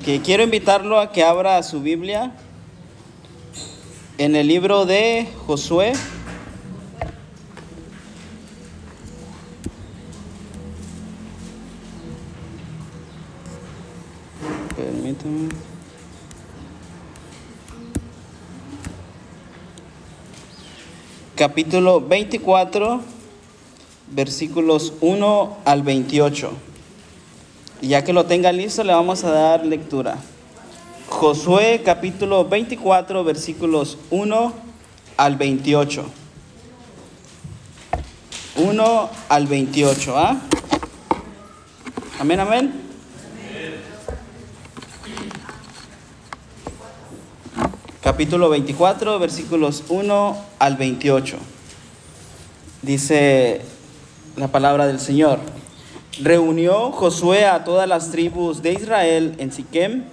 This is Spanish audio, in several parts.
Ok, quiero invitarlo a que abra su Biblia en el libro de Josué. Permítame. Capítulo 24, versículos 1 al 28. Y ya que lo tenga listo, le vamos a dar lectura. Josué capítulo 24, versículos 1 al 28. 1 al 28, ¿ah? Amén, amén. Capítulo 24, versículos 1 al 28. Dice la palabra del Señor. Reunió Josué a todas las tribus de Israel en Siquem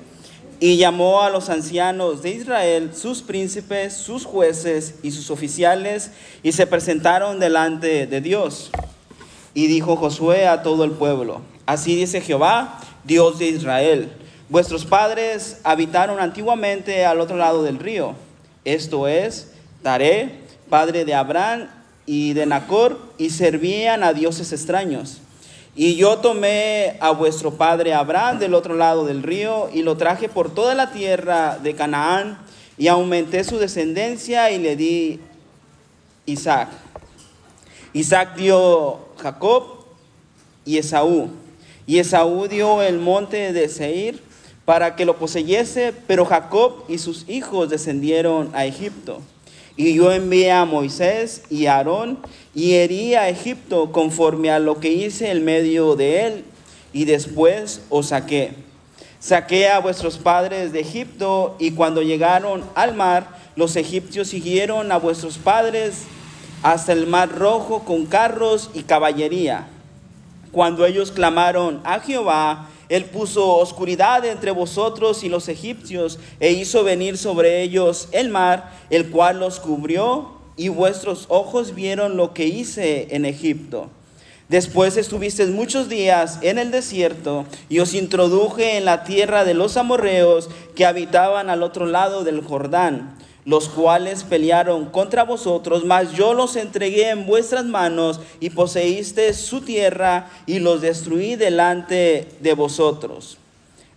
y llamó a los ancianos de Israel, sus príncipes, sus jueces y sus oficiales, y se presentaron delante de Dios. Y dijo Josué a todo el pueblo, así dice Jehová, Dios de Israel, vuestros padres habitaron antiguamente al otro lado del río, esto es, Taré, padre de Abraham y de Nacor, y servían a dioses extraños. Y yo tomé a vuestro padre Abraham del otro lado del río y lo traje por toda la tierra de Canaán y aumenté su descendencia y le di Isaac. Isaac dio Jacob y Esaú. Y Esaú dio el monte de Seir para que lo poseyese, pero Jacob y sus hijos descendieron a Egipto. Y yo envié a Moisés y a Aarón y herí a Egipto conforme a lo que hice en medio de él, y después os saqué. Saqué a vuestros padres de Egipto, y cuando llegaron al mar, los egipcios siguieron a vuestros padres hasta el mar rojo con carros y caballería. Cuando ellos clamaron a Jehová, él puso oscuridad entre vosotros y los egipcios e hizo venir sobre ellos el mar, el cual los cubrió y vuestros ojos vieron lo que hice en Egipto. Después estuvisteis muchos días en el desierto y os introduje en la tierra de los amorreos que habitaban al otro lado del Jordán los cuales pelearon contra vosotros, mas yo los entregué en vuestras manos y poseíste su tierra y los destruí delante de vosotros.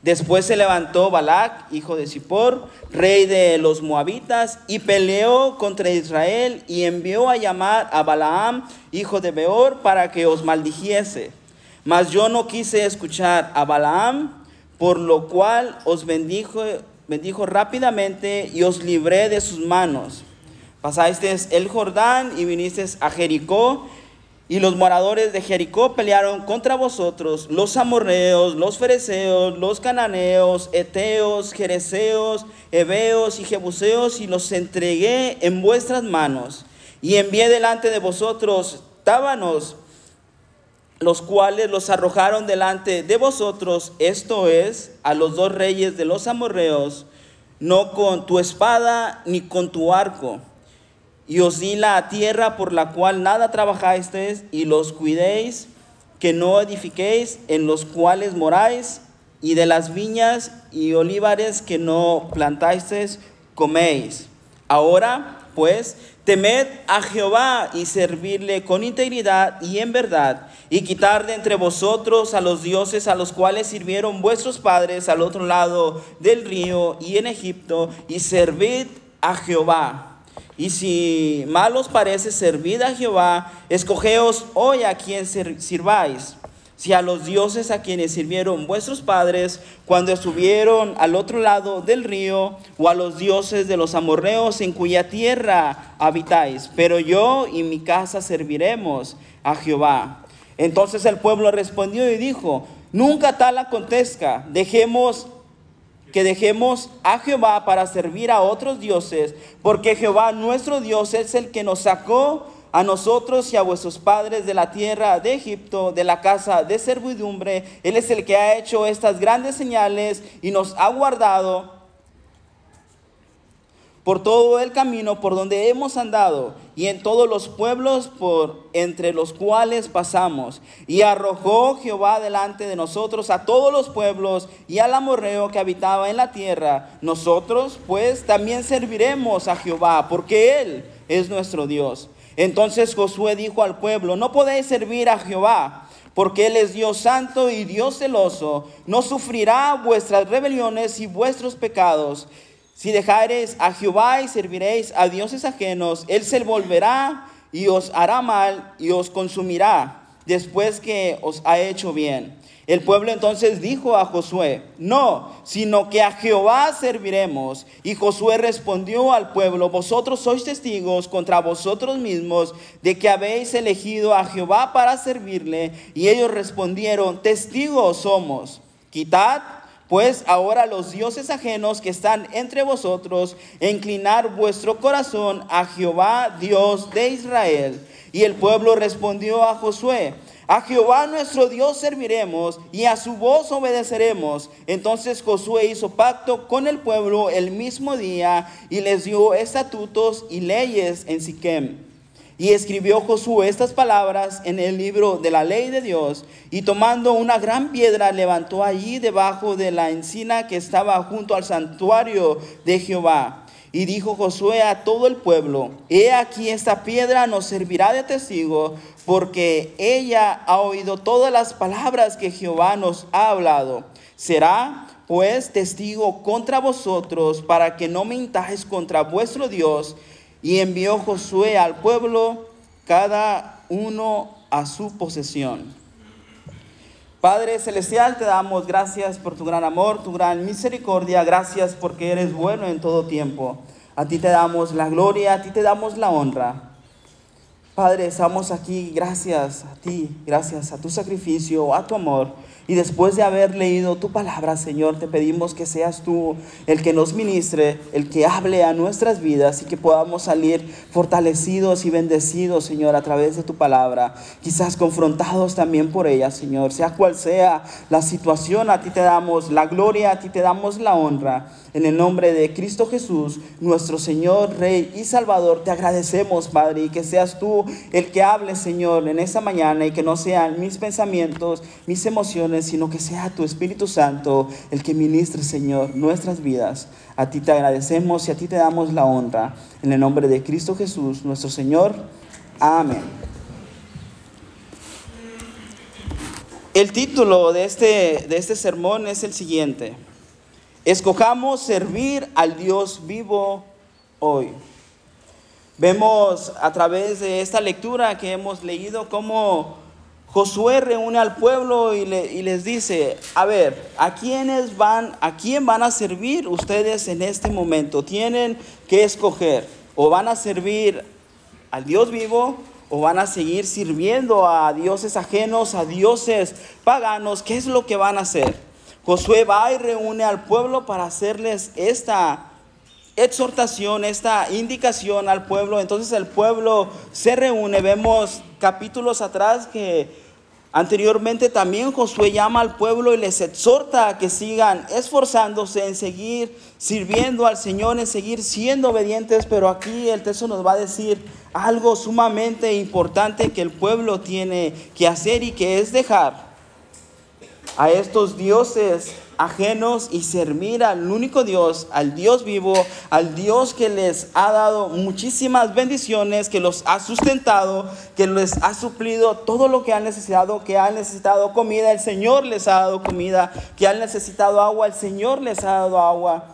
Después se levantó Balac, hijo de Zippor, rey de los moabitas, y peleó contra Israel y envió a llamar a Balaam, hijo de Beor, para que os maldijese. Mas yo no quise escuchar a Balaam, por lo cual os bendijo bendijo rápidamente y os libré de sus manos. Pasasteis el Jordán y vinisteis a Jericó, y los moradores de Jericó pelearon contra vosotros, los amorreos, los fereceos, los cananeos, eteos, jereceos, heveos y jebuseos, y los entregué en vuestras manos. Y envié delante de vosotros tábanos, los cuales los arrojaron delante de vosotros, esto es, a los dos reyes de los amorreos, no con tu espada ni con tu arco. Y os di la tierra por la cual nada trabajasteis, y los cuidéis, que no edifiquéis, en los cuales moráis, y de las viñas y olivares que no plantasteis, coméis. Ahora, pues, temed a Jehová y servirle con integridad y en verdad y quitar de entre vosotros a los dioses a los cuales sirvieron vuestros padres al otro lado del río y en Egipto, y servid a Jehová. Y si mal os parece servid a Jehová, escogeos hoy a quien sirváis. Si a los dioses a quienes sirvieron vuestros padres cuando estuvieron al otro lado del río, o a los dioses de los amorreos en cuya tierra habitáis. Pero yo y mi casa serviremos a Jehová. Entonces el pueblo respondió y dijo, nunca tal acontezca, dejemos que dejemos a Jehová para servir a otros dioses, porque Jehová nuestro Dios es el que nos sacó a nosotros y a vuestros padres de la tierra de Egipto, de la casa de servidumbre. Él es el que ha hecho estas grandes señales y nos ha guardado por todo el camino por donde hemos andado y en todos los pueblos por entre los cuales pasamos. Y arrojó Jehová delante de nosotros a todos los pueblos y al amorreo que habitaba en la tierra. Nosotros pues también serviremos a Jehová, porque Él es nuestro Dios. Entonces Josué dijo al pueblo, no podéis servir a Jehová porque Él es Dios santo y Dios celoso, no sufrirá vuestras rebeliones y vuestros pecados. Si dejareis a Jehová y serviréis a dioses ajenos, Él se volverá y os hará mal y os consumirá después que os ha hecho bien. El pueblo entonces dijo a Josué, no, sino que a Jehová serviremos. Y Josué respondió al pueblo, vosotros sois testigos contra vosotros mismos de que habéis elegido a Jehová para servirle. Y ellos respondieron, testigos somos. Quitad pues ahora los dioses ajenos que están entre vosotros, inclinar vuestro corazón a Jehová, Dios de Israel. Y el pueblo respondió a Josué, a Jehová nuestro Dios serviremos y a su voz obedeceremos. Entonces Josué hizo pacto con el pueblo el mismo día y les dio estatutos y leyes en Siquem. Y escribió Josué estas palabras en el libro de la ley de Dios, y tomando una gran piedra levantó allí debajo de la encina que estaba junto al santuario de Jehová. Y dijo Josué a todo el pueblo, he aquí esta piedra nos servirá de testigo, porque ella ha oído todas las palabras que Jehová nos ha hablado. Será pues testigo contra vosotros, para que no mintáis contra vuestro Dios y envió Josué al pueblo, cada uno a su posesión. Padre Celestial, te damos gracias por tu gran amor, tu gran misericordia, gracias porque eres bueno en todo tiempo. A ti te damos la gloria, a ti te damos la honra. Padre, estamos aquí gracias a ti, gracias a tu sacrificio, a tu amor. Y después de haber leído tu palabra, Señor, te pedimos que seas tú el que nos ministre, el que hable a nuestras vidas y que podamos salir fortalecidos y bendecidos, Señor, a través de tu palabra. Quizás confrontados también por ella, Señor. Sea cual sea la situación, a ti te damos la gloria, a ti te damos la honra. En el nombre de Cristo Jesús, nuestro Señor, Rey y Salvador, te agradecemos, Padre, y que seas tú el que hable, Señor, en esta mañana y que no sean mis pensamientos, mis emociones, sino que sea tu Espíritu Santo el que ministre, Señor, nuestras vidas. A ti te agradecemos y a ti te damos la honra. En el nombre de Cristo Jesús, nuestro Señor. Amén. El título de este, de este sermón es el siguiente. Escojamos servir al Dios vivo hoy. Vemos a través de esta lectura que hemos leído cómo Josué reúne al pueblo y, les dice, a ver, ¿a van, a quién van a servir ustedes en este momento? Tienen que escoger, o van a servir al Dios vivo o van a seguir sirviendo a dioses ajenos, a dioses paganos, ¿qué es lo que van a hacer? Josué va y reúne al pueblo para hacerles esta exhortación, esta indicación al pueblo. Entonces el pueblo se reúne. Vemos capítulos atrás que anteriormente también Josué llama al pueblo y les exhorta a que sigan esforzándose en seguir sirviendo al Señor, en seguir siendo obedientes. Pero aquí el texto nos va a decir algo sumamente importante que el pueblo tiene que hacer y que es dejar a estos dioses ajenos y servir al único Dios, al Dios vivo, al Dios que les ha dado muchísimas bendiciones, que los ha sustentado, que les ha suplido todo lo que han necesitado, que han necesitado comida, el Señor les ha dado comida, que han necesitado agua, el Señor les ha dado agua.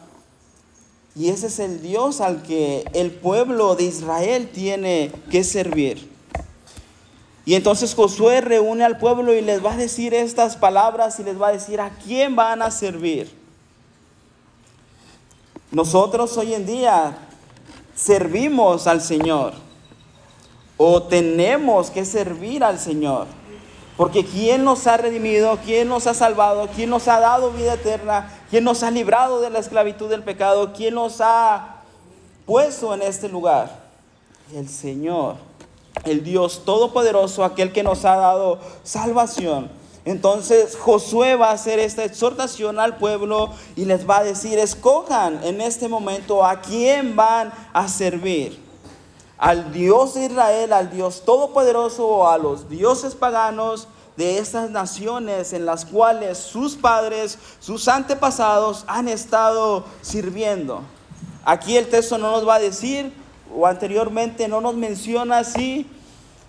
Y ese es el Dios al que el pueblo de Israel tiene que servir. Y entonces Josué reúne al pueblo y les va a decir estas palabras y les va a decir a quién van a servir. Nosotros hoy en día servimos al Señor o tenemos que servir al Señor. Porque ¿quién nos ha redimido? ¿Quién nos ha salvado? ¿Quién nos ha dado vida eterna? ¿Quién nos ha librado de la esclavitud del pecado? ¿Quién nos ha puesto en este lugar? El Señor el Dios Todopoderoso, aquel que nos ha dado salvación. Entonces Josué va a hacer esta exhortación al pueblo y les va a decir, escojan en este momento a quién van a servir. Al Dios de Israel, al Dios todopoderoso o a los dioses paganos de estas naciones en las cuales sus padres, sus antepasados han estado sirviendo. Aquí el texto no nos va a decir, o anteriormente no nos menciona así,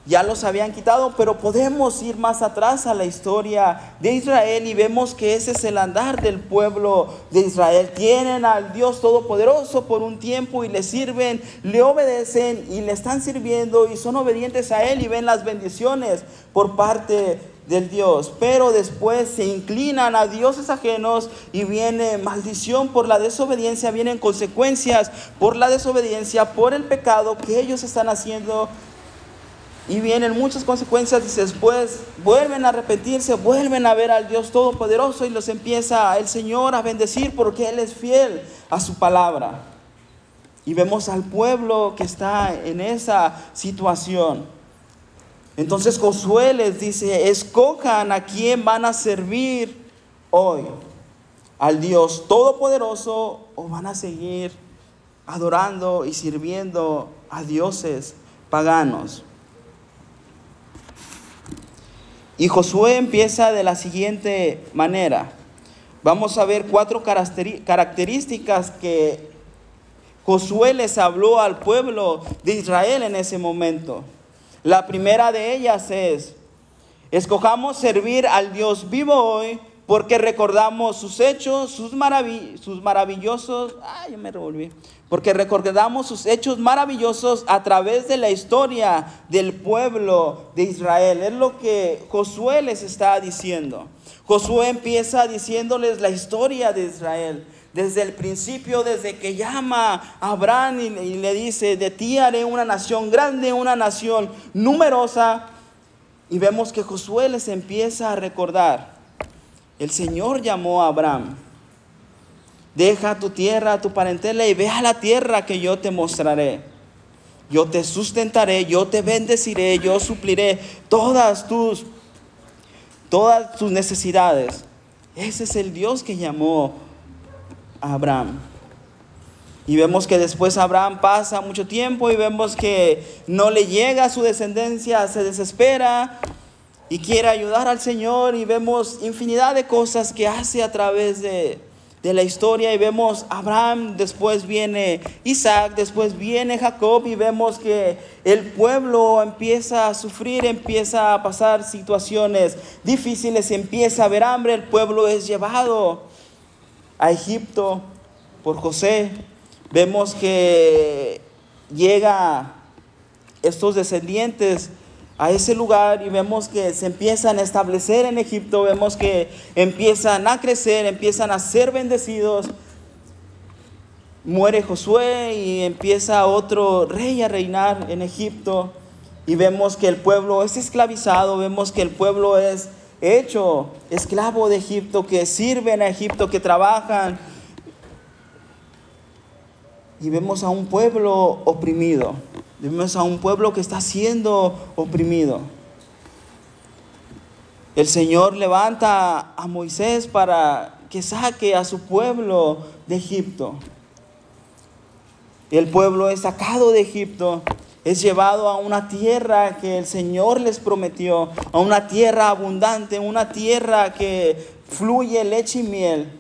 ya los habían quitado, pero podemos ir más atrás a la historia de Israel y vemos que ese es el andar del pueblo de Israel. Tienen al Dios Todopoderoso por un tiempo y le sirven, le obedecen y le están sirviendo y son obedientes a Él y ven las bendiciones por parte del Dios. Pero después se inclinan a dioses ajenos y viene maldición por la desobediencia, vienen consecuencias por la desobediencia, por el pecado que ellos están haciendo y vienen muchas consecuencias y después vuelven a arrepentirse, vuelven a ver al Dios Todopoderoso y los empieza el Señor a bendecir porque Él es fiel a su palabra. Y vemos al pueblo que está en esa situación. Entonces Josué les dice, escojan a quién van a servir hoy. Al Dios Todopoderoso o van a seguir adorando y sirviendo a dioses paganos. Y Josué empieza de la siguiente manera. Vamos a ver cuatro características que Josué les habló al pueblo de Israel en ese momento. La primera de ellas es, escojamos servir al Dios vivo hoy porque recordamos sus hechos, sus, sus maravillosos, ay, me revolví, porque recordamos sus hechos maravillosos a través de la historia del pueblo de Israel. Es lo que Josué les está diciendo. Josué empieza diciéndoles la historia de Israel. Desde el principio, desde que llama a Abraham y, le dice, de ti haré una nación grande, una nación numerosa. Y vemos que Josué les empieza a recordar el Señor llamó a Abraham. Deja tu tierra, tu parentela y ve a la tierra que yo te mostraré. Yo te sustentaré, yo te bendeciré, yo supliré todas tus todas tus necesidades. Ese es el Dios que llamó a Abraham. Y vemos que después Abraham pasa mucho tiempo y vemos que no le llega a su descendencia, se desespera y quiere ayudar al Señor y vemos infinidad de cosas que hace a través de, la historia y vemos Abraham, después viene Isaac, después viene Jacob y vemos que el pueblo empieza a sufrir, empieza a pasar situaciones difíciles, empieza a haber hambre, el pueblo es llevado a Egipto por José. Vemos que llega estos descendientes a ese lugar y vemos que se empiezan a establecer en Egipto, vemos que empiezan a crecer, empiezan a ser bendecidos. Muere Josué y empieza otro rey a reinar en Egipto y vemos que el pueblo es esclavizado, vemos que el pueblo es hecho esclavo de Egipto, que sirven a Egipto, que trabajan. Y vemos a un pueblo oprimido. Vemos a un pueblo que está siendo oprimido. El Señor levanta a Moisés para que saque a su pueblo de Egipto. El pueblo es sacado de Egipto, es llevado a una tierra que el Señor les prometió, a una tierra abundante, una tierra que fluye leche y miel.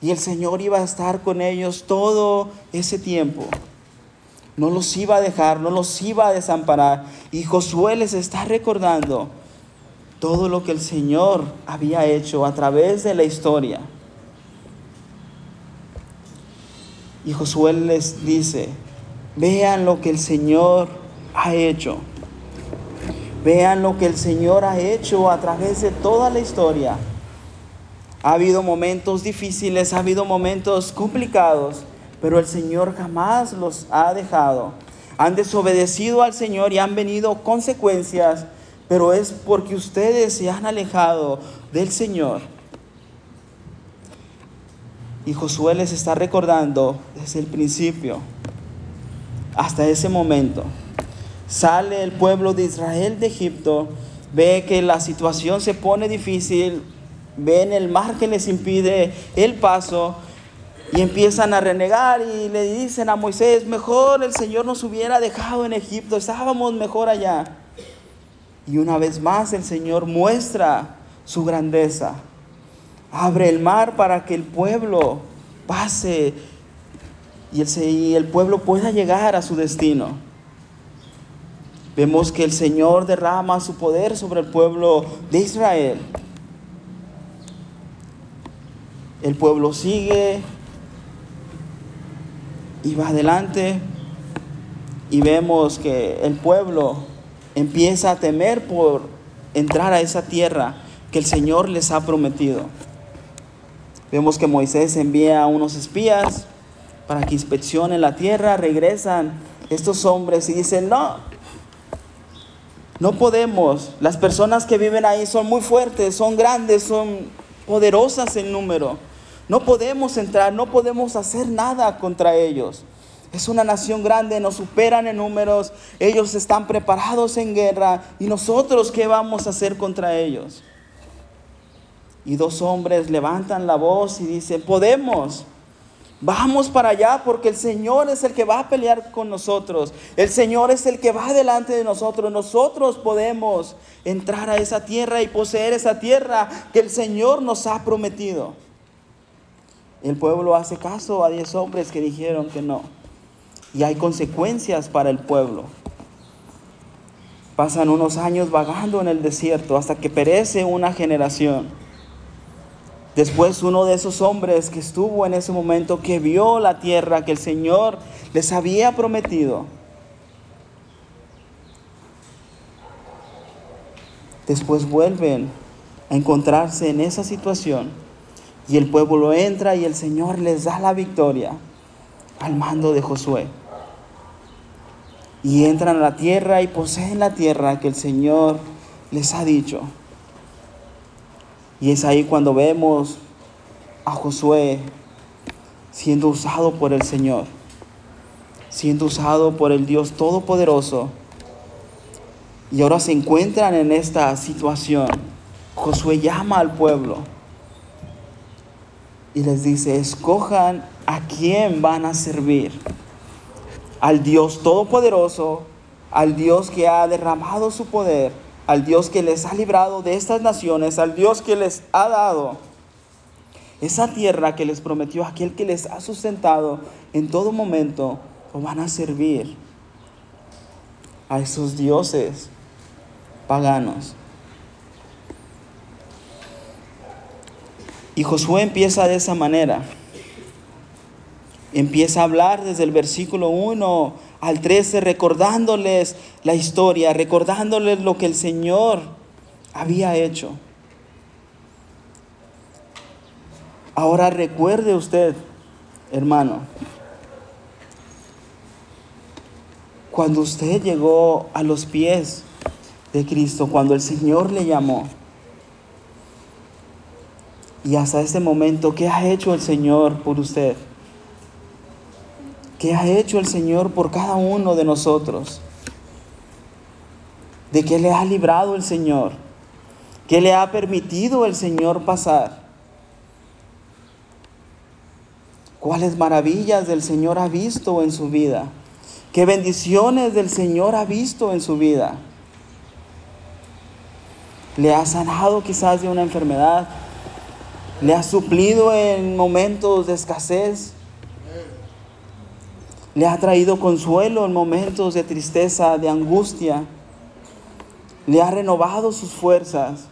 Y el Señor iba a estar con ellos todo ese tiempo no los iba a dejar, no los iba a desamparar. Y Josué les está recordando todo lo que el Señor había hecho a través de la historia. Y Josué les dice, vean lo que el Señor ha hecho. Vean lo que el Señor ha hecho a través de toda la historia. Ha habido momentos difíciles, ha habido momentos complicados, pero el Señor jamás los ha dejado. Han desobedecido al Señor y han venido consecuencias, pero es porque ustedes se han alejado del Señor. Y Josué les está recordando desde el principio hasta ese momento. Sale el pueblo de Israel de Egipto, ve que la situación se pone difícil, ven el mar que les impide el paso y empiezan a renegar y le dicen a Moisés, mejor el Señor nos hubiera dejado en Egipto, estábamos mejor allá. Y una vez más el Señor muestra su grandeza. Abre el mar para que el pueblo pase y el, y el pueblo pueda llegar a su destino. Vemos que el Señor derrama su poder sobre el pueblo de Israel. El pueblo sigue y va adelante y vemos que el pueblo empieza a temer por entrar a esa tierra que el Señor les ha prometido. Vemos que Moisés envía a unos espías para que inspeccionen la tierra, regresan estos hombres y dicen, no, no podemos, las personas que viven ahí son muy fuertes, son grandes, son poderosas en número. No podemos entrar, no podemos hacer nada contra ellos. Es una nación grande, nos superan en números, ellos están preparados en guerra y nosotros qué vamos a hacer contra ellos. Y dos hombres levantan la voz y dicen, podemos, vamos para allá porque el Señor es el que va a pelear con nosotros, el Señor es el que va delante de nosotros, nosotros podemos entrar a esa tierra y poseer esa tierra que el Señor nos ha prometido. El pueblo hace caso a diez hombres que dijeron que no. Y hay consecuencias para el pueblo. Pasan unos años vagando en el desierto hasta que perece una generación. Después uno de esos hombres que estuvo en ese momento, que vio la tierra que el Señor les había prometido, después vuelven a encontrarse en esa situación y el pueblo entra y el Señor les da la victoria al mando de Josué. Y entran a la tierra y poseen la tierra que el Señor les ha dicho. Y es ahí cuando vemos a Josué siendo usado por el Señor, siendo usado por el Dios Todopoderoso. Y ahora se encuentran en esta situación. Josué llama al pueblo y les dice, escojan a quién van a servir. Al Dios Todopoderoso, al Dios que ha derramado su poder, al Dios que les ha librado de estas naciones, al Dios que les ha dado esa tierra que les prometió, aquel que les ha sustentado en todo momento, o van a servir a esos dioses paganos. Y Josué empieza de esa manera. Empieza a hablar desde el versículo 1 al 13, recordándoles la historia, recordándoles lo que el Señor había hecho. Ahora recuerde usted, hermano, cuando usted llegó a los pies de Cristo, cuando el Señor le llamó, y hasta este momento, ¿qué ha hecho el Señor por usted? ¿Qué ha hecho el Señor por cada uno de nosotros? ¿De qué le ha librado el Señor? ¿Qué le ha permitido el Señor pasar? ¿Cuáles maravillas del Señor ha visto en su vida? ¿Qué bendiciones del Señor ha visto en su vida? ¿Le ha sanado quizás de una enfermedad? le ha suplido en momentos de escasez. Le ha traído consuelo en momentos de tristeza, de angustia. Le ha renovado sus fuerzas.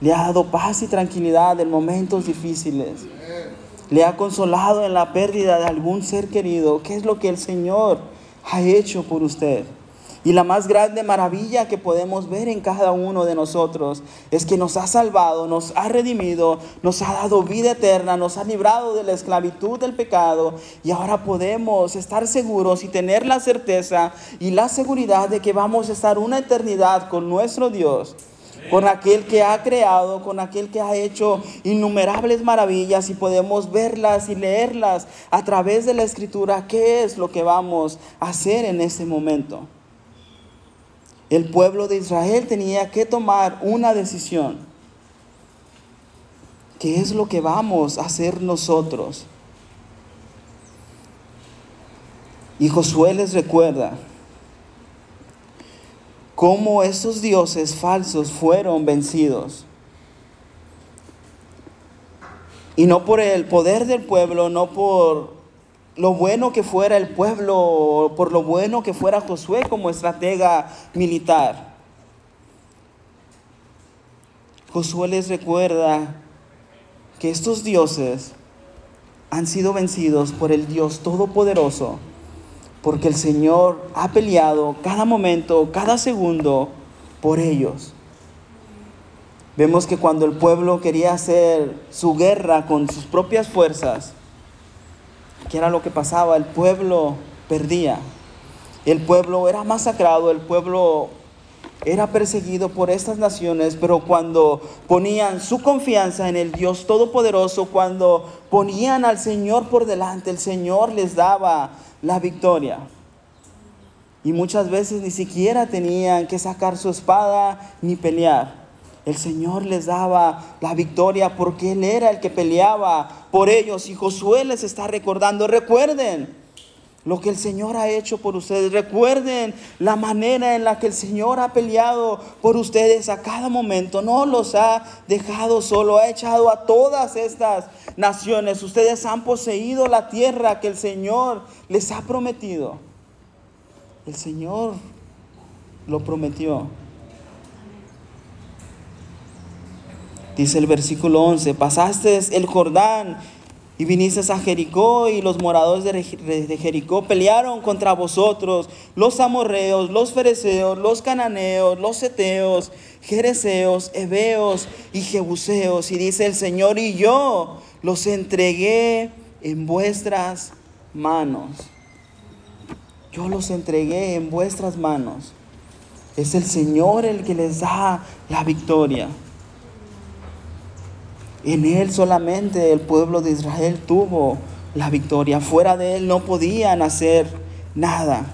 Le ha dado paz y tranquilidad en momentos difíciles. Le ha consolado en la pérdida de algún ser querido. ¿Qué es lo que el Señor ha hecho por usted? Y la más grande maravilla que podemos ver en cada uno de nosotros es que nos ha salvado, nos ha redimido, nos ha dado vida eterna, nos ha librado de la esclavitud del pecado y ahora podemos estar seguros y tener la certeza y la seguridad de que vamos a estar una eternidad con nuestro Dios con aquel que ha creado, con aquel que ha hecho innumerables maravillas y podemos verlas y leerlas a través de la escritura, qué es lo que vamos a hacer en este momento. El pueblo de Israel tenía que tomar una decisión. ¿Qué es lo que vamos a hacer nosotros? Y Josué les recuerda cómo esos dioses falsos fueron vencidos. Y no por el poder del pueblo, no por lo bueno que fuera el pueblo, por lo bueno que fuera Josué como estratega militar. Josué les recuerda que estos dioses han sido vencidos por el Dios Todopoderoso, porque el Señor ha peleado cada momento, cada segundo por ellos. Vemos que cuando el pueblo quería hacer su guerra con sus propias fuerzas, ¿qué era lo que pasaba? El pueblo perdía. El pueblo era masacrado, el pueblo era perseguido por estas naciones, pero cuando ponían su confianza en el Dios Todopoderoso, cuando ponían al Señor por delante, el Señor les daba la victoria. Y muchas veces ni siquiera tenían que sacar su espada ni pelear. El Señor les daba la victoria porque Él era el que peleaba por ellos. Y Josué les está recordando, recuerden lo que el Señor ha hecho por ustedes. Recuerden la manera en la que el Señor ha peleado por ustedes a cada momento. No los ha dejado solo, ha echado a todas estas naciones. Ustedes han poseído la tierra que el Señor les ha prometido. El Señor lo prometió. Dice el versículo 11, pasaste el Jordán y viniste a Jericó y los moradores de Jericó pelearon contra vosotros, los amorreos, los fereceos, los cananeos, los eteos, jereceos, heveos y jebuseos. Y dice el Señor, y yo los entregué en vuestras manos. Yo los entregué en vuestras manos. Es el Señor el que les da la victoria. En Él solamente el pueblo de Israel tuvo la victoria. Fuera de Él no podían hacer nada.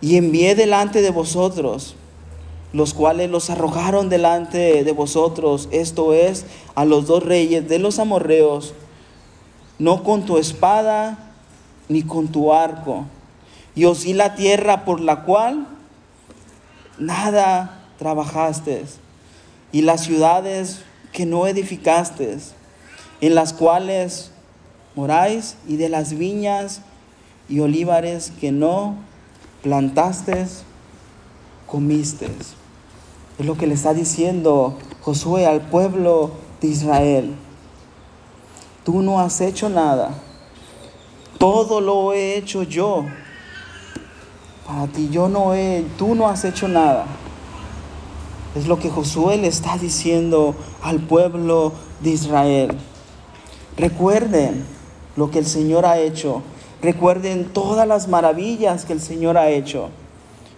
Y envié delante de vosotros, los cuales los arrojaron delante de vosotros, esto es, a los dos reyes de los amorreos, no con tu espada ni con tu arco. Y os di la tierra por la cual nada trabajaste, y las ciudades que no edificaste, en las cuales moráis, y de las viñas y olivares que no plantaste, comiste. Es lo que le está diciendo Josué al pueblo de Israel. Tú no has hecho nada. Todo lo he hecho yo. Para ti yo no he, tú no has hecho nada. Es lo que Josué le está diciendo al pueblo de Israel. Recuerden lo que el Señor ha hecho. Recuerden todas las maravillas que el Señor ha hecho.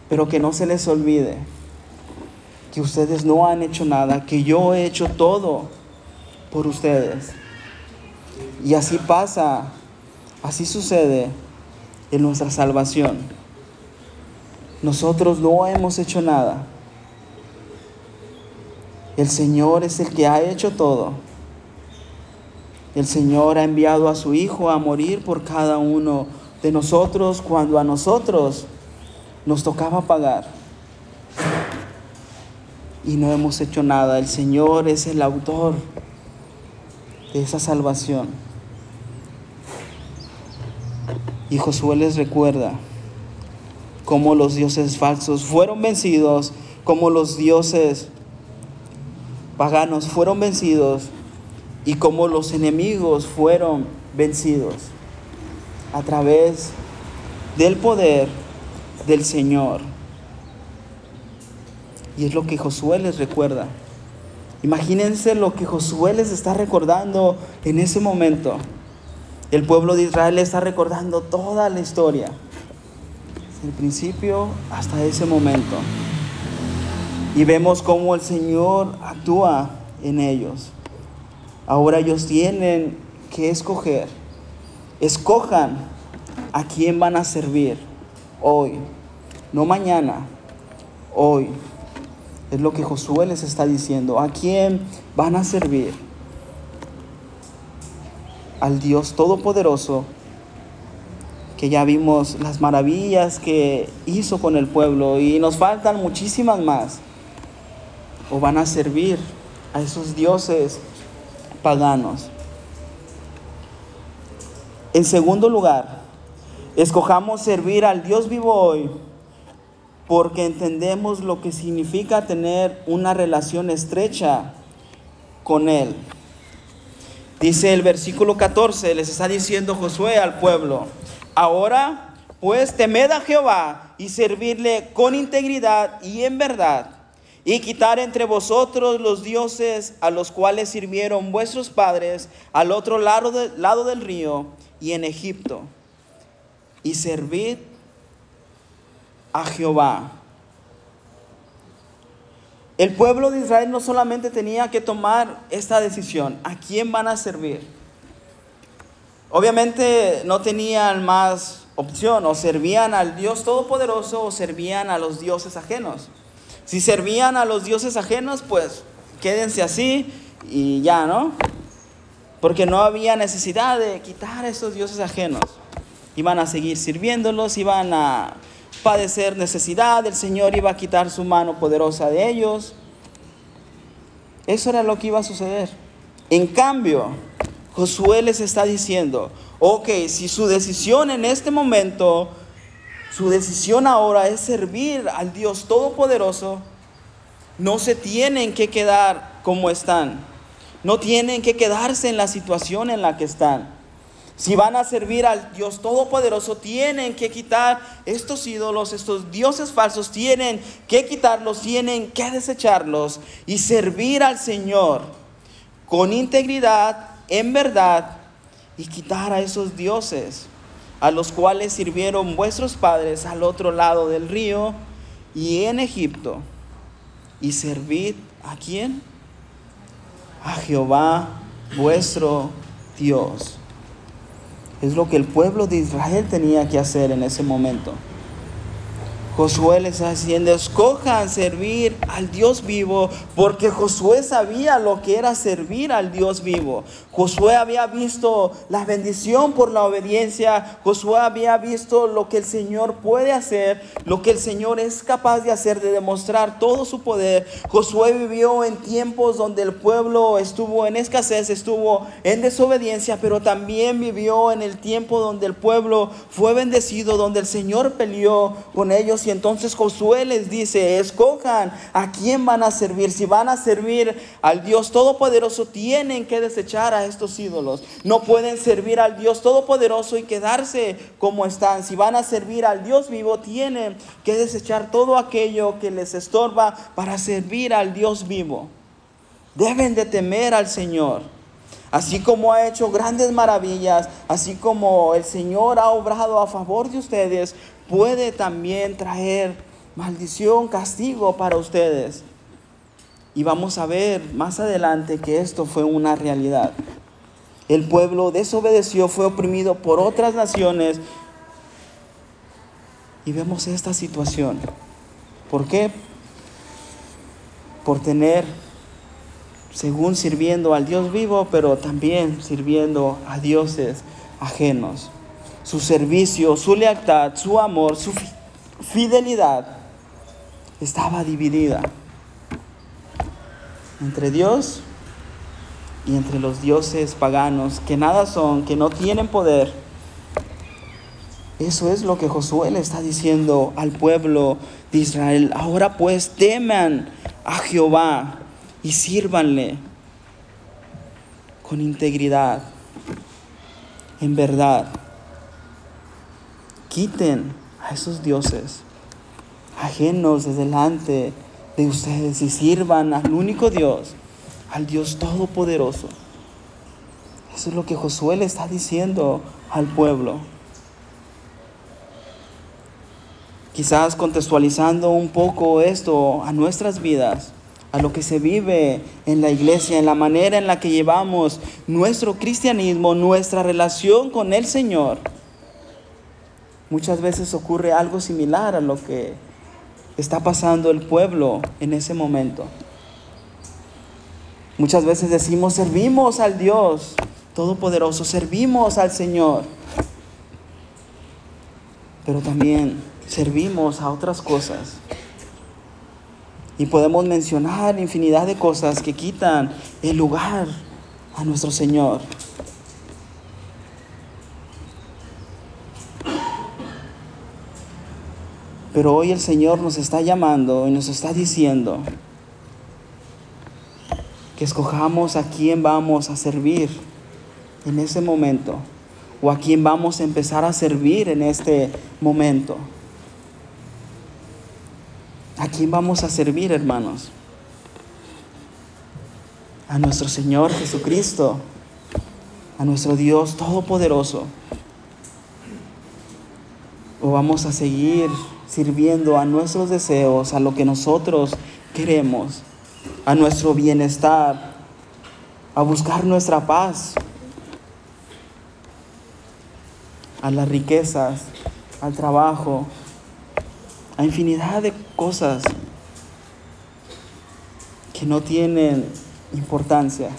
Pero que no se les olvide que ustedes no han hecho nada, que yo he hecho todo por ustedes. Y así pasa, así sucede en nuestra salvación. Nosotros no hemos hecho nada. El Señor es el que ha hecho todo. El Señor ha enviado a su Hijo a morir por cada uno de nosotros cuando a nosotros nos tocaba pagar. Y no hemos hecho nada. El Señor es el autor de esa salvación. Y Josué les recuerda cómo los dioses falsos fueron vencidos, cómo los dioses paganos fueron vencidos y como los enemigos fueron vencidos a través del poder del Señor. Y es lo que Josué les recuerda. Imagínense lo que Josué les está recordando en ese momento. El pueblo de Israel está recordando toda la historia, desde el principio hasta ese momento. Y vemos cómo el Señor actúa en ellos. Ahora ellos tienen que escoger. Escojan a quién van a servir hoy. no mañana, hoy. Es lo que Josué les está diciendo. ¿A quién van a servir? Al Dios Todopoderoso, que ya vimos las maravillas que hizo con el pueblo y nos faltan muchísimas más. O van a servir a esos dioses paganos. En segundo lugar, escojamos servir al Dios vivo hoy porque entendemos lo que significa tener una relación estrecha con Él. Dice el versículo 14, les está diciendo Josué al pueblo, ahora pues temed a Jehová y servirle con integridad y en verdad, y quitar entre vosotros los dioses a los cuales sirvieron vuestros padres al otro lado, lado del río y en Egipto, y servid a Jehová. El pueblo de Israel no solamente tenía que tomar esta decisión, ¿a quién van a servir? Obviamente no tenían más opción, o servían al Dios Todopoderoso o servían a los dioses ajenos. Si servían a los dioses ajenos, pues quédense así y ya, ¿no? Porque no había necesidad de quitar a esos dioses ajenos. Iban a seguir sirviéndolos, iban a padecer necesidad, el Señor iba a quitar su mano poderosa de ellos. Eso era lo que iba a suceder. En cambio, Josué les está diciendo, ok, si su decisión en este momento, su decisión ahora es servir al Dios Todopoderoso, no se tienen que quedar como están, no tienen que quedarse en la situación en la que están. Si van a servir al Dios Todopoderoso, tienen que quitar estos ídolos, estos dioses falsos, tienen que quitarlos, tienen que desecharlos y servir al Señor con integridad, en verdad, y quitar a esos dioses a los cuales sirvieron vuestros padres al otro lado del río y en Egipto. Y servid a quién? A Jehová vuestro Dios. Es lo que el pueblo de Israel tenía que hacer en ese momento. Josué les está diciendo, escojan servir al Dios vivo, porque Josué sabía lo que era servir al Dios vivo. Josué había visto la bendición por la obediencia, Josué había visto lo que el Señor puede hacer, lo que el Señor es capaz de hacer, de demostrar todo su poder. Josué vivió en tiempos donde el pueblo estuvo en escasez, estuvo en desobediencia, pero también vivió en el tiempo donde el pueblo fue bendecido, donde el Señor peleó con ellos y entonces Josué les dice, escojan a quién van a servir. Si van a servir al Dios Todopoderoso, tienen que desechar a estos ídolos. No pueden servir al Dios Todopoderoso y quedarse como están. Si van a servir al Dios vivo, tienen que desechar todo aquello que les estorba para servir al Dios vivo. Deben de temer al Señor. Así como ha hecho grandes maravillas, así como el Señor ha obrado a favor de ustedes, puede también traer maldición, castigo para ustedes. Y vamos a ver más adelante que esto fue una realidad. El pueblo desobedeció, fue oprimido por otras naciones. Y vemos esta situación. ¿Por qué? Por tener, según sirviendo al Dios vivo, pero también sirviendo a dioses ajenos su servicio, su lealtad, su amor, su fidelidad estaba dividida entre Dios y entre los dioses paganos que nada son, que no tienen poder. Eso es lo que Josué le está diciendo al pueblo de Israel. Ahora pues teman a Jehová y sírvanle con integridad, en verdad quiten a esos dioses ajenos de delante de ustedes y sirvan al único Dios, al Dios todopoderoso. Eso es lo que Josué le está diciendo al pueblo. Quizás contextualizando un poco esto a nuestras vidas, a lo que se vive en la iglesia, en la manera en la que llevamos nuestro cristianismo, nuestra relación con el Señor muchas veces ocurre algo similar a lo que está pasando el pueblo en ese momento. Muchas veces decimos, servimos al Dios Todopoderoso, servimos al Señor, pero también servimos a otras cosas. Y podemos mencionar infinidad de cosas que quitan el lugar a nuestro Señor. Pero hoy el Señor nos está llamando y nos está diciendo que escojamos a quién vamos a servir en ese momento o a quién vamos a empezar a servir en este momento. ¿A quién vamos a servir, hermanos? A nuestro Señor Jesucristo, a nuestro Dios Todopoderoso. ¿O vamos a seguir sirviendo a nuestros deseos, a lo que nosotros queremos, a nuestro bienestar, a buscar nuestra paz, a las riquezas, al trabajo, a infinidad de cosas que no tienen importancia.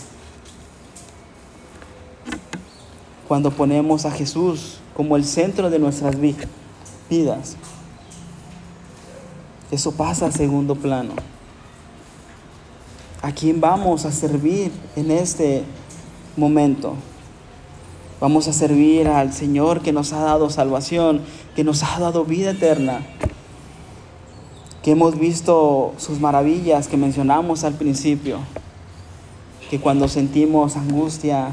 Cuando ponemos a Jesús como el centro de nuestras vidas. Eso pasa a segundo plano. ¿A quién vamos a servir en este momento? Vamos a servir al Señor que nos ha dado salvación, que nos ha dado vida eterna, que hemos visto sus maravillas que mencionamos al principio, que cuando sentimos angustia,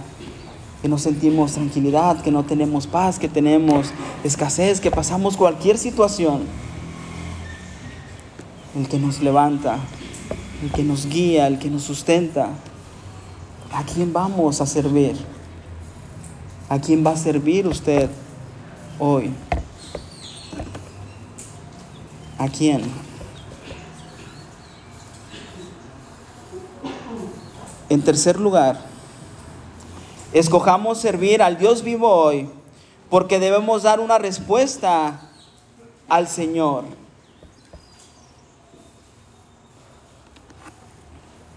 que no sentimos tranquilidad, que no tenemos paz, que tenemos escasez, que pasamos cualquier situación, el que nos levanta, el que nos guía, el que nos sustenta. ¿A quién vamos a servir? ¿A quién va a servir usted hoy? ¿A quién? En tercer lugar, escojamos servir al Dios vivo hoy porque debemos dar una respuesta al Señor.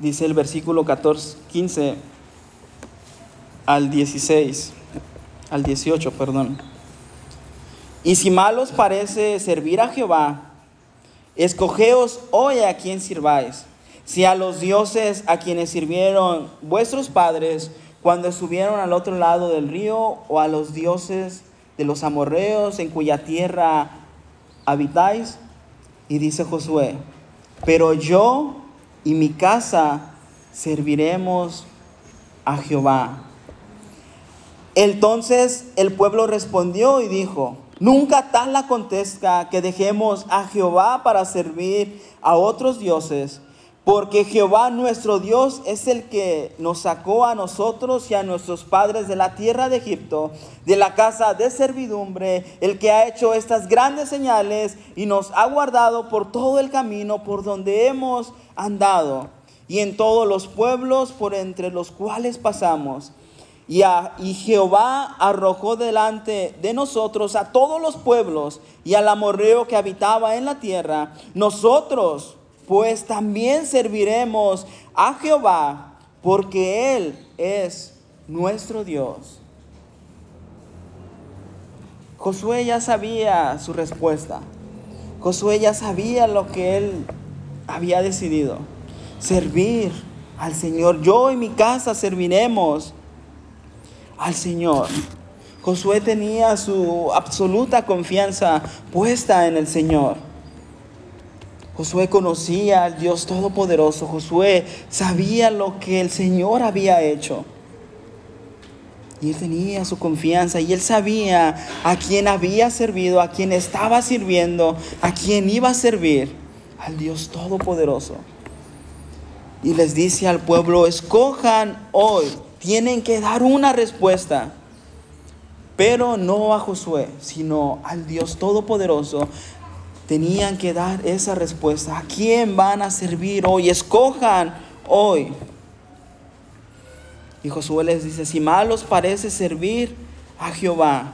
Dice el versículo 14, 15 al 16, al 18, perdón. Y si mal os parece servir a Jehová, escogeos hoy a quien sirváis. Si a los dioses a quienes sirvieron vuestros padres cuando estuvieron al otro lado del río, o a los dioses de los amorreos en cuya tierra habitáis. Y dice Josué, pero yo y mi casa serviremos a Jehová. Entonces el pueblo respondió y dijo, nunca tal acontezca que dejemos a Jehová para servir a otros dioses, porque Jehová nuestro Dios es el que nos sacó a nosotros y a nuestros padres de la tierra de Egipto, de la casa de servidumbre, el que ha hecho estas grandes señales y nos ha guardado por todo el camino por donde hemos andado y en todos los pueblos por entre los cuales pasamos. Y, y, Jehová arrojó delante de nosotros a todos los pueblos y al amorreo que habitaba en la tierra. Nosotros pues también serviremos a Jehová, porque Él es nuestro Dios. Josué ya sabía su respuesta. Josué ya sabía lo que él había decidido. Servir al Señor. Yo y mi casa serviremos al Señor. Josué tenía su absoluta confianza puesta en el Señor. Josué conocía al Dios Todopoderoso. Josué sabía lo que el Señor había hecho. Y él tenía su confianza y él sabía a quién había servido, a quién estaba sirviendo, a quién iba a servir, al Dios Todopoderoso. Y les dice al pueblo, escojan hoy, tienen que dar una respuesta, pero no a Josué, sino al Dios Todopoderoso, tenían que dar esa respuesta. ¿A quién van a servir hoy? Escojan hoy. Y Josué les dice, si mal os parece servir a Jehová,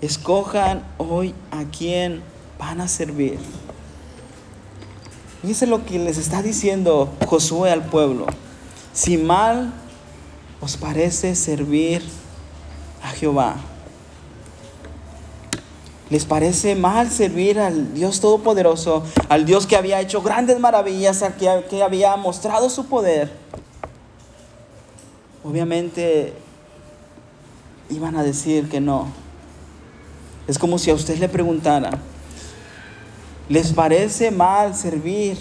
escojan hoy a quién van a servir. Fíjense lo que les está diciendo Josué al pueblo. Si mal os parece servir a Jehová, ¿Les parece mal servir al Dios Todopoderoso, al Dios que había hecho grandes maravillas, al que, había mostrado su poder? Obviamente iban a decir que no. Es como si a usted le preguntara, ¿les parece mal servir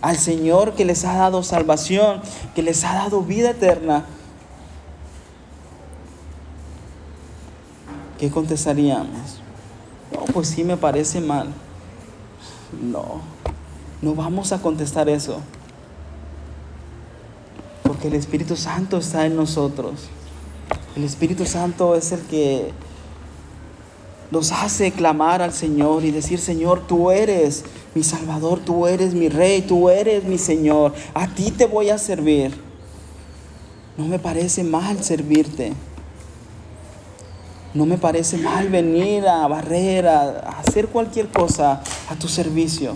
al Señor que les ha dado salvación, que les ha dado vida eterna? ¿Qué contestaríamos? Pues sí me parece mal. No, no vamos a contestar eso. Porque el Espíritu Santo está en nosotros. El Espíritu Santo es el que nos hace clamar al Señor y decir, Señor, tú eres mi Salvador, tú eres mi Rey, tú eres mi Señor. A ti te voy a servir. No me parece mal servirte. No me parece mal venir a barrer, a, hacer cualquier cosa a tu servicio.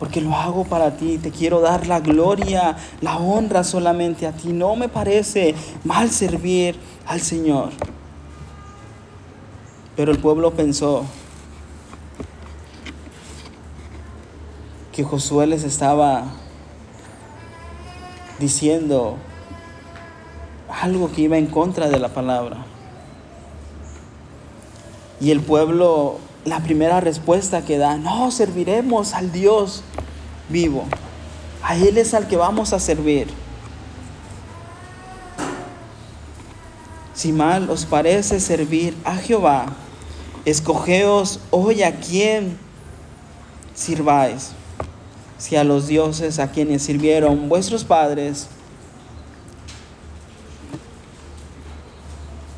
Porque lo hago para ti. Te quiero dar la gloria, la honra solamente a ti. No me parece mal servir al Señor. Pero el pueblo pensó que Josué les estaba diciendo algo que iba en contra de la palabra. Y el pueblo, la primera respuesta que da, no, serviremos al Dios vivo. A Él es al que vamos a servir. Si mal os parece servir a Jehová, escogeos hoy a quién sirváis. Si a los dioses a quienes sirvieron vuestros padres,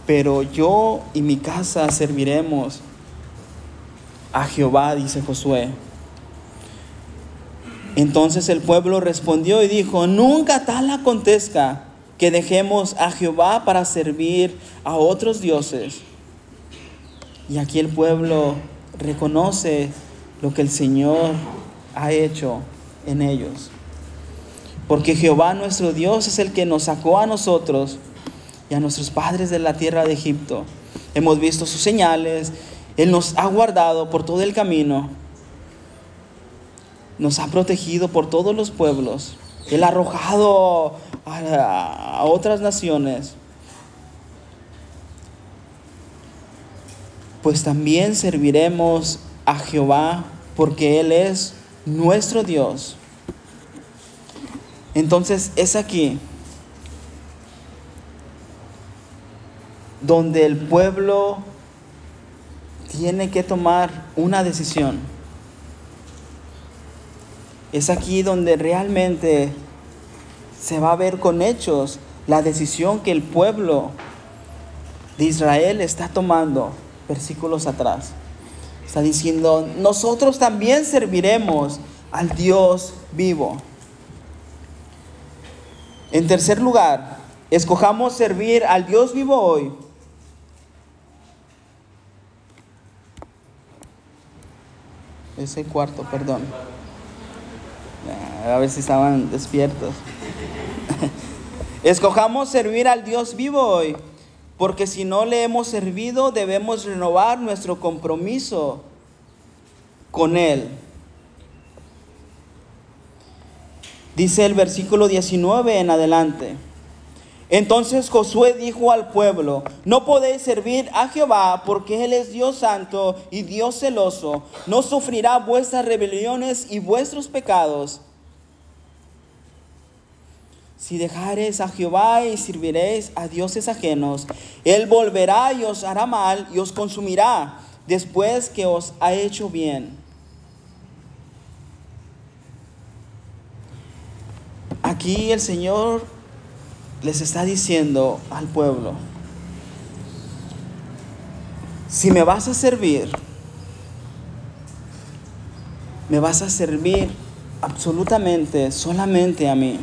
pero yo y mi casa serviremos a Jehová, dice Josué. Entonces el pueblo respondió y dijo, nunca tal acontezca que dejemos a Jehová para servir a otros dioses. Y aquí el pueblo reconoce lo que el Señor ha hecho en ellos. Porque Jehová nuestro Dios es el que nos sacó a nosotros y a nuestros padres de la tierra de Egipto. Hemos visto sus señales, Él nos ha guardado por todo el camino, nos ha protegido por todos los pueblos, Él ha arrojado a, a otras naciones. Pues también serviremos a Jehová porque Él es nuestro Dios. Entonces es aquí donde el pueblo tiene que tomar una decisión. Es aquí donde realmente se va a ver con hechos la decisión que el pueblo de Israel está tomando versículos atrás. Está diciendo, nosotros también serviremos al Dios vivo. En tercer lugar, escojamos servir al Dios vivo hoy ese cuarto, perdón. A ver si estaban despiertos. Escojamos servir al Dios vivo hoy, porque si no le hemos servido, debemos renovar nuestro compromiso con Él. Dice el versículo 19 en adelante. Entonces Josué dijo al pueblo, no podéis servir a Jehová porque Él es Dios santo y Dios celoso, no sufrirá vuestras rebeliones y vuestros pecados. Si dejareis a Jehová y serviréis a dioses ajenos, Él volverá y os hará mal y os consumirá después que os ha hecho bien. Aquí el Señor les está diciendo al pueblo, si me vas a servir, me vas a servir absolutamente solamente a mí.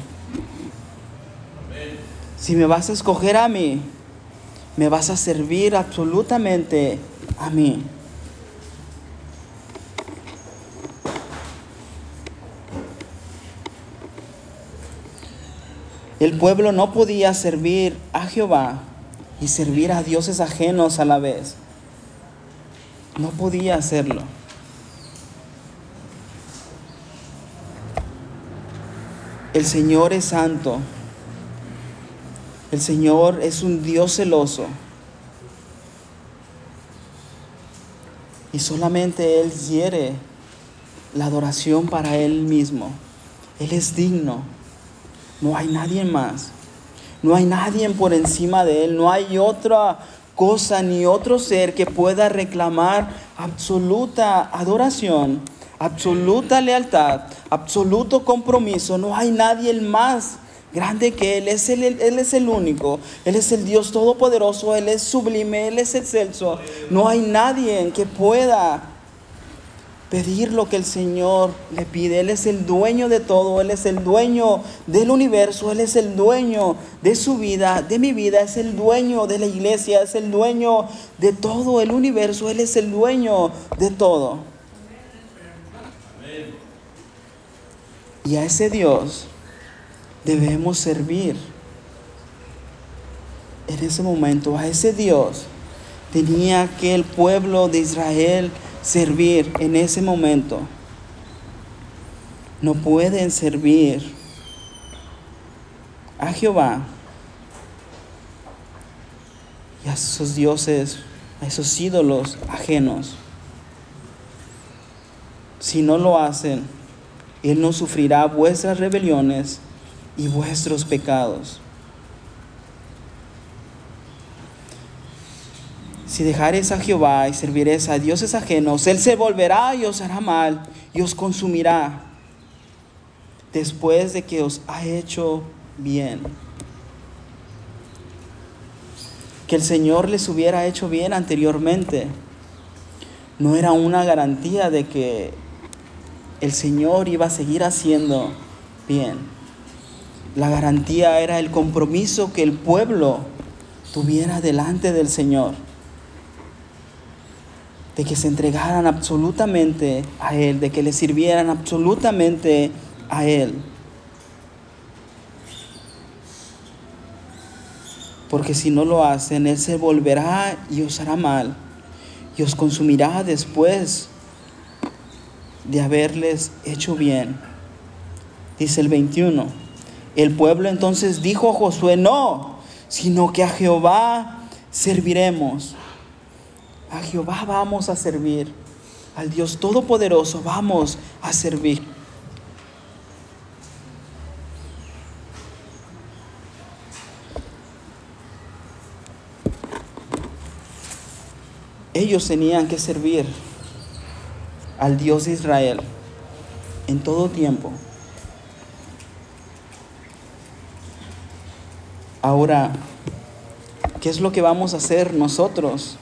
Si me vas a escoger a mí, me vas a servir absolutamente a mí. El pueblo no podía servir a Jehová y servir a dioses ajenos a la vez. No podía hacerlo. El Señor es santo. El Señor es un Dios celoso. Y solamente Él quiere la adoración para Él mismo. Él es digno. No hay nadie más. No hay nadie por encima de Él. No hay otra cosa ni otro ser que pueda reclamar absoluta adoración, absoluta lealtad, absoluto compromiso. No hay nadie más grande que Él. Es él, él es el único. Él es el Dios todopoderoso. Él es sublime. Él es excelso. No hay nadie que pueda pedir lo que el Señor le pide. Él es el dueño de todo, Él es el dueño del universo, Él es el dueño de su vida, de mi vida, es el dueño de la iglesia, es el dueño de todo el universo, Él es el dueño de todo. Y a ese Dios debemos servir. En ese momento, a ese Dios tenía que el pueblo de Israel servir en ese momento. No pueden servir a Jehová y a esos dioses, a esos ídolos ajenos. Si no lo hacen, Él no sufrirá vuestras rebeliones y vuestros pecados. Si dejares a Jehová y serviréis a dioses ajenos, Él se volverá y os hará mal y os consumirá después de que os ha hecho bien. Que el Señor les hubiera hecho bien anteriormente no era una garantía de que el Señor iba a seguir haciendo bien. La garantía era el compromiso que el pueblo tuviera delante del Señor de que se entregaran absolutamente a Él, de que le sirvieran absolutamente a Él. Porque si no lo hacen, Él se volverá y os hará mal y os consumirá después de haberles hecho bien. Dice el 21. El pueblo entonces dijo a Josué, no, sino que a Jehová serviremos. A Jehová vamos a servir. Al Dios Todopoderoso vamos a servir. Ellos tenían que servir al Dios de Israel en todo tiempo. Ahora, ¿qué es lo que vamos a hacer nosotros?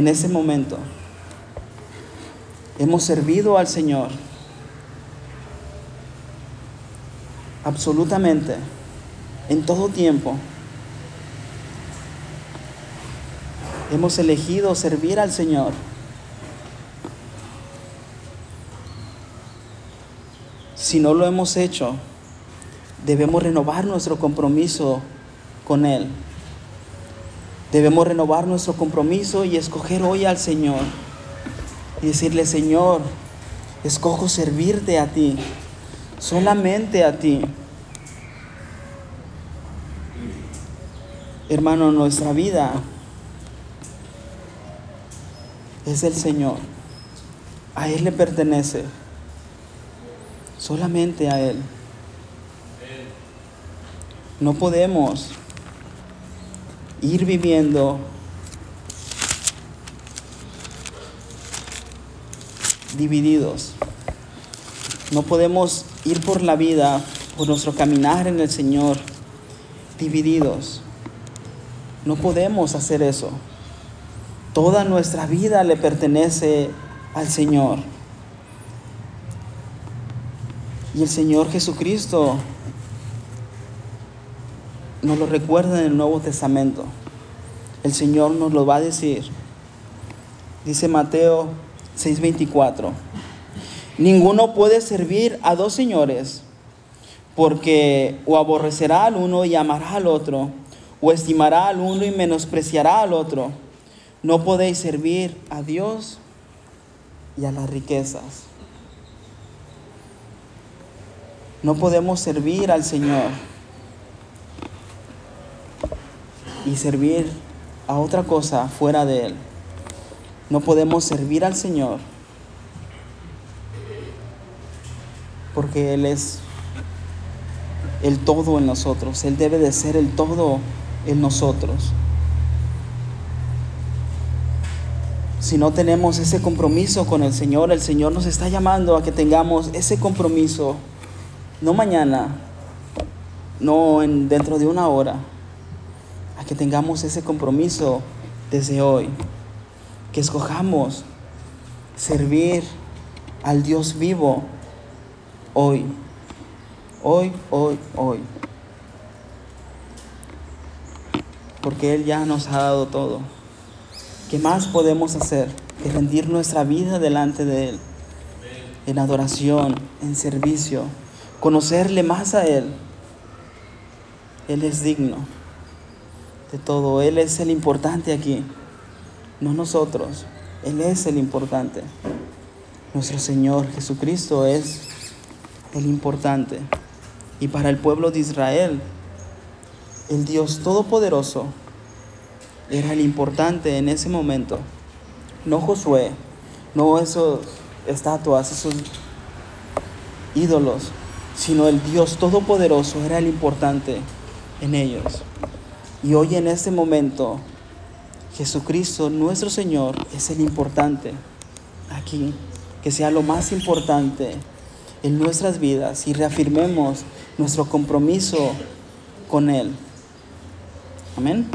En ese momento hemos servido al Señor absolutamente en todo tiempo. Hemos elegido servir al Señor. Si no lo hemos hecho, debemos renovar nuestro compromiso con Él. Debemos renovar nuestro compromiso y escoger hoy al Señor. Y decirle, Señor, escojo servirte a ti, solamente a ti. Hermano, nuestra vida es del Señor. A Él le pertenece. Solamente a Él. No podemos ir viviendo divididos. No podemos ir por la vida, por nuestro caminar en el Señor, divididos. No podemos hacer eso. Toda nuestra vida le pertenece al Señor. Y el Señor Jesucristo nos lo recuerda en el Nuevo Testamento. El Señor nos lo va a decir. Dice Mateo 6:24. Ninguno puede servir a dos señores, porque o aborrecerá al uno y amará al otro, o estimará al uno y menospreciará al otro. No podéis servir a Dios y a las riquezas. No podemos servir al Señor y servir a otra cosa fuera de Él. No podemos servir al Señor porque Él es el todo en nosotros. Él debe de ser el todo en nosotros. Si no tenemos ese compromiso con el Señor, el Señor nos está llamando a que tengamos ese compromiso, no mañana, no en, dentro de una hora, que tengamos ese compromiso desde hoy, que escojamos servir al Dios vivo hoy, hoy, hoy, hoy. Porque Él ya nos ha dado todo. ¿Qué más podemos hacer que rendir nuestra vida delante de Él? En adoración, en servicio, conocerle más a Él. Él es digno de todo. Él es el importante aquí, no nosotros. Él es el importante. Nuestro Señor Jesucristo es el importante. Y para el pueblo de Israel, el Dios Todopoderoso era el importante en ese momento. No Josué, no esos estatuas, esos ídolos, sino el Dios Todopoderoso era el importante en ellos. Y hoy en este momento, Jesucristo, nuestro Señor, es el importante aquí, que sea lo más importante en nuestras vidas y reafirmemos nuestro compromiso con Él. Amén.